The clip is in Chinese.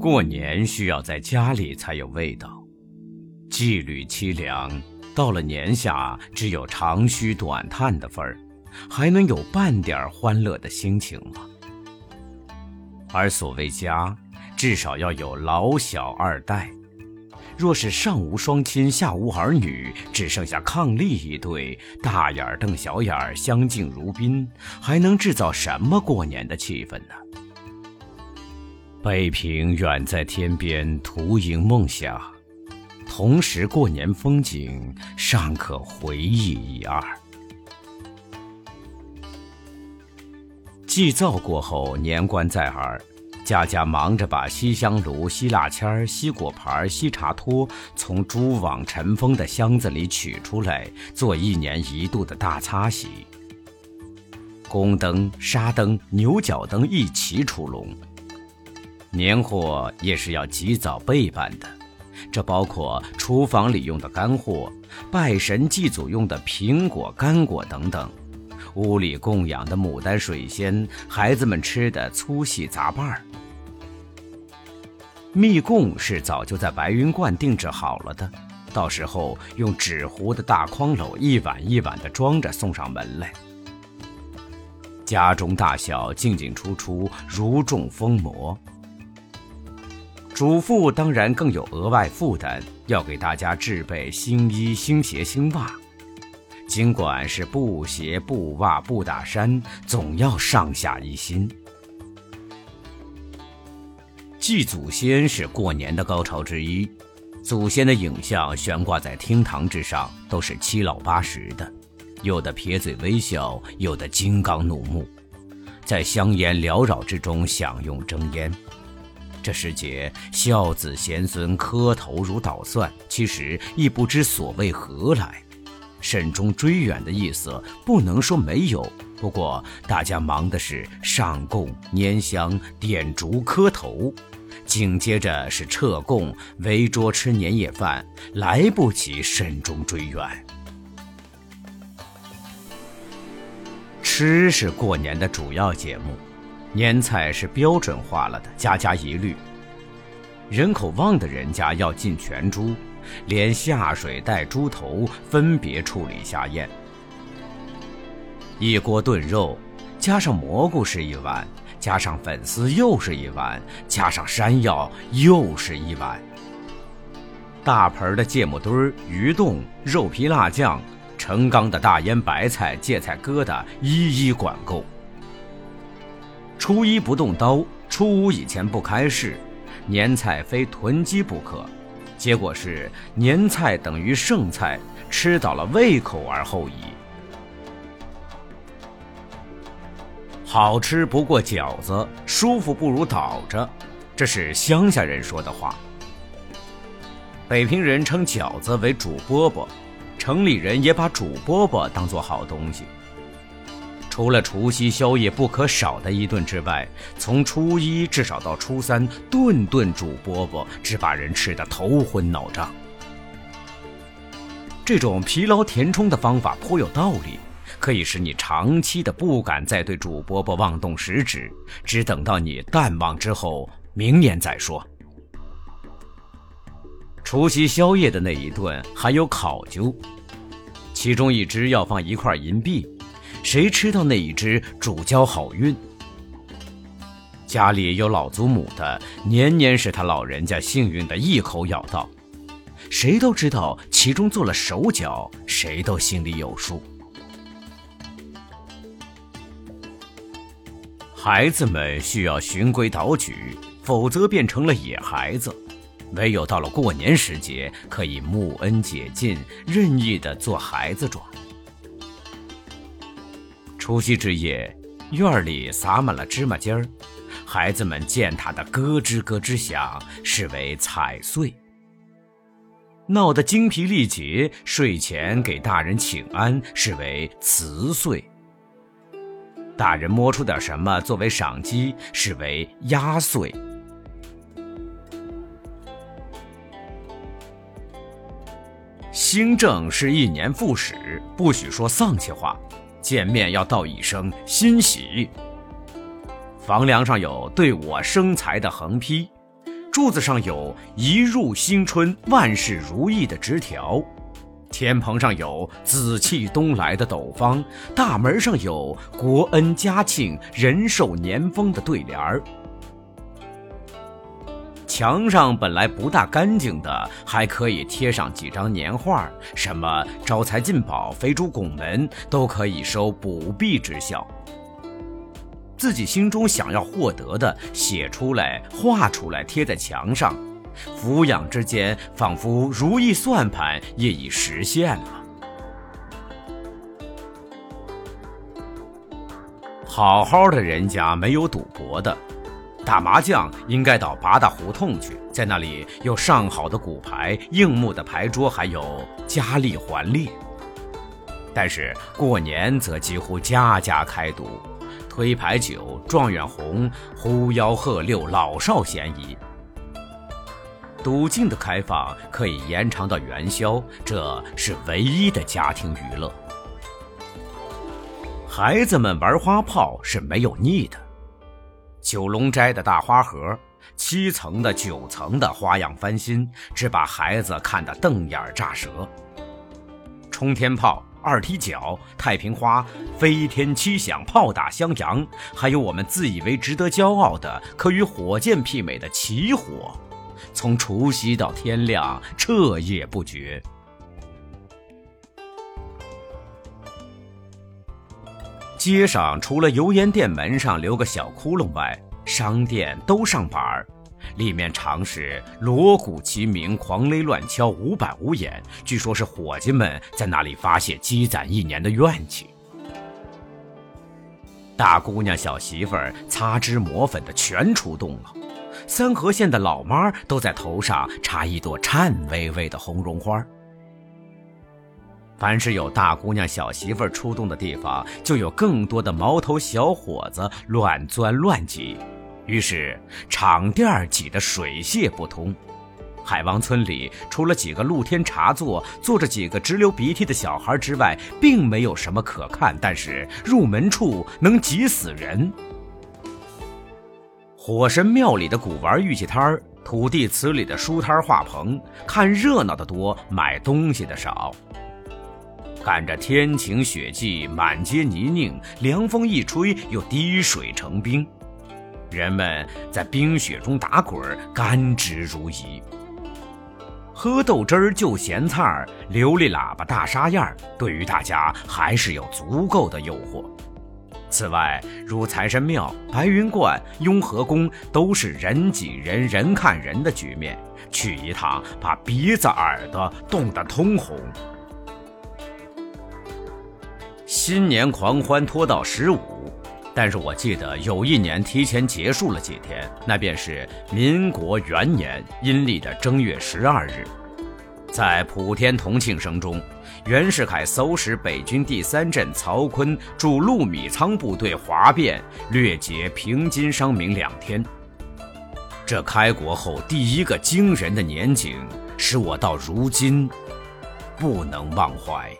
过年需要在家里才有味道，纪律凄凉，到了年下只有长吁短叹的份儿，还能有半点欢乐的心情吗？而所谓家，至少要有老小二代。若是上无双亲，下无儿女，只剩下伉俪一对，大眼瞪小眼，相敬如宾，还能制造什么过年的气氛呢？北平远在天边，徒营梦想，同时过年风景尚可回忆一二。祭灶过后，年关在耳。家家忙着把西香炉、西蜡签、西果盘、西茶托从蛛网尘封的箱子里取出来，做一年一度的大擦洗。宫灯、纱灯、牛角灯一齐出笼。年货也是要及早备办的，这包括厨房里用的干货、拜神祭祖用的苹果、干果等等，屋里供养的牡丹、水仙，孩子们吃的粗细杂拌儿。蜜供是早就在白云观定制好了的，到时候用纸糊的大筐篓一碗一碗的装着送上门来。家中大小进进出出如中疯魔。主妇当然更有额外负担，要给大家置备新衣、新鞋、新袜。尽管是布鞋、布袜、布大衫，总要上下一心。祭祖先是过年的高潮之一，祖先的影像悬挂在厅堂之上，都是七老八十的，有的撇嘴微笑，有的金刚怒目，在香烟缭绕之中享用蒸烟。这时节，孝子贤孙磕头如捣蒜，其实亦不知所谓何来，慎终追远的意思不能说没有，不过大家忙的是上供、拈香、点烛、磕头。紧接着是撤供、围桌吃年夜饭，来不及慎终追远。吃是过年的主要节目，年菜是标准化了的，家家一律。人口旺的人家要进全猪，连下水带猪头分别处理下咽。一锅炖肉，加上蘑菇是一碗。加上粉丝又是一碗，加上山药又是一碗。大盆的芥末墩儿、鱼冻、肉皮、辣酱，成缸的大腌白菜、芥菜疙瘩，一一管够。初一不动刀，初五以前不开市，年菜非囤积不可。结果是年菜等于剩菜，吃倒了胃口而后已。好吃不过饺子，舒服不如倒着，这是乡下人说的话。北平人称饺子为煮饽饽，城里人也把煮饽饽当做好东西。除了除夕宵夜不可少的一顿之外，从初一至少到初三，顿顿煮饽饽，只把人吃得头昏脑胀。这种疲劳填充的方法颇有道理。可以使你长期的不敢再对主饽饽妄动食指，只等到你淡忘之后，明年再说。除夕宵夜的那一顿还有考究，其中一只要放一块银币，谁吃到那一只主交好运。家里有老祖母的，年年是他老人家幸运的一口咬到，谁都知道其中做了手脚，谁都心里有数。孩子们需要循规蹈矩，否则变成了野孩子。唯有到了过年时节，可以沐恩解禁，任意的做孩子状。除夕之夜，院里撒满了芝麻尖儿，孩子们践踏的咯吱咯吱响，视为踩碎。闹得精疲力竭，睡前给大人请安，视为辞岁。大人摸出点什么作为赏鸡，视为压岁。新政是一年复始，不许说丧气话，见面要道一声欣喜。房梁上有“对我生财”的横批，柱子上有一入新春万事如意的枝条，天棚上有紫气东来的斗方，大门上有国恩家庆人寿年丰的对联儿。墙上本来不大干净的，还可以贴上几张年画，什么招财进宝、飞猪拱门，都可以收补币之效。自己心中想要获得的，写出来、画出来，贴在墙上，俯仰之间，仿佛如意算盘也已实现了。好好的人家没有赌博的，打麻将应该到八大胡同去，在那里有上好的骨牌、硬木的牌桌，还有佳丽环列。但是过年则几乎家家开赌。推牌九、状元红、呼吆喝六，老少咸宜。赌镜的开放可以延长到元宵，这是唯一的家庭娱乐。孩子们玩花炮是没有腻的。九龙斋的大花盒，七层的、九层的，花样翻新，只把孩子看得瞪眼炸舌。冲天炮。二踢脚、太平花、飞天七响、炮打襄阳，还有我们自以为值得骄傲的、可与火箭媲美的起火，从除夕到天亮，彻夜不绝。街上除了油烟店门上留个小窟窿外，商店都上板儿。里面常是锣鼓齐鸣、狂擂乱敲、无板无眼，据说是伙计们在那里发泄积攒一年的怨气。大姑娘、小媳妇儿擦脂抹粉的全出动了，三河县的老妈都在头上插一朵颤巍巍的红绒花。凡是有大姑娘、小媳妇出动的地方，就有更多的毛头小伙子乱钻乱挤。于是场店挤得水泄不通，海王村里除了几个露天茶座坐着几个直流鼻涕的小孩之外，并没有什么可看。但是入门处能挤死人。火神庙里的古玩玉器摊儿，土地祠里的书摊画棚，看热闹的多，买东西的少。赶着天晴雪霁，满街泥泞，凉风一吹，又滴水成冰。人们在冰雪中打滚，甘之如饴。喝豆汁儿、就咸菜儿、琉璃喇叭、大沙燕儿，对于大家还是有足够的诱惑。此外，如财神庙、白云观、雍和宫，都是人挤人、人看人的局面。去一趟，把鼻子、耳朵冻得通红。新年狂欢拖到十五。但是我记得有一年提前结束了几天，那便是民国元年阴历的正月十二日，在普天同庆声中，袁世凯搜使北军第三镇曹锟驻陆米仓部队哗变，掠劫平津商民两天。这开国后第一个惊人的年景，使我到如今不能忘怀。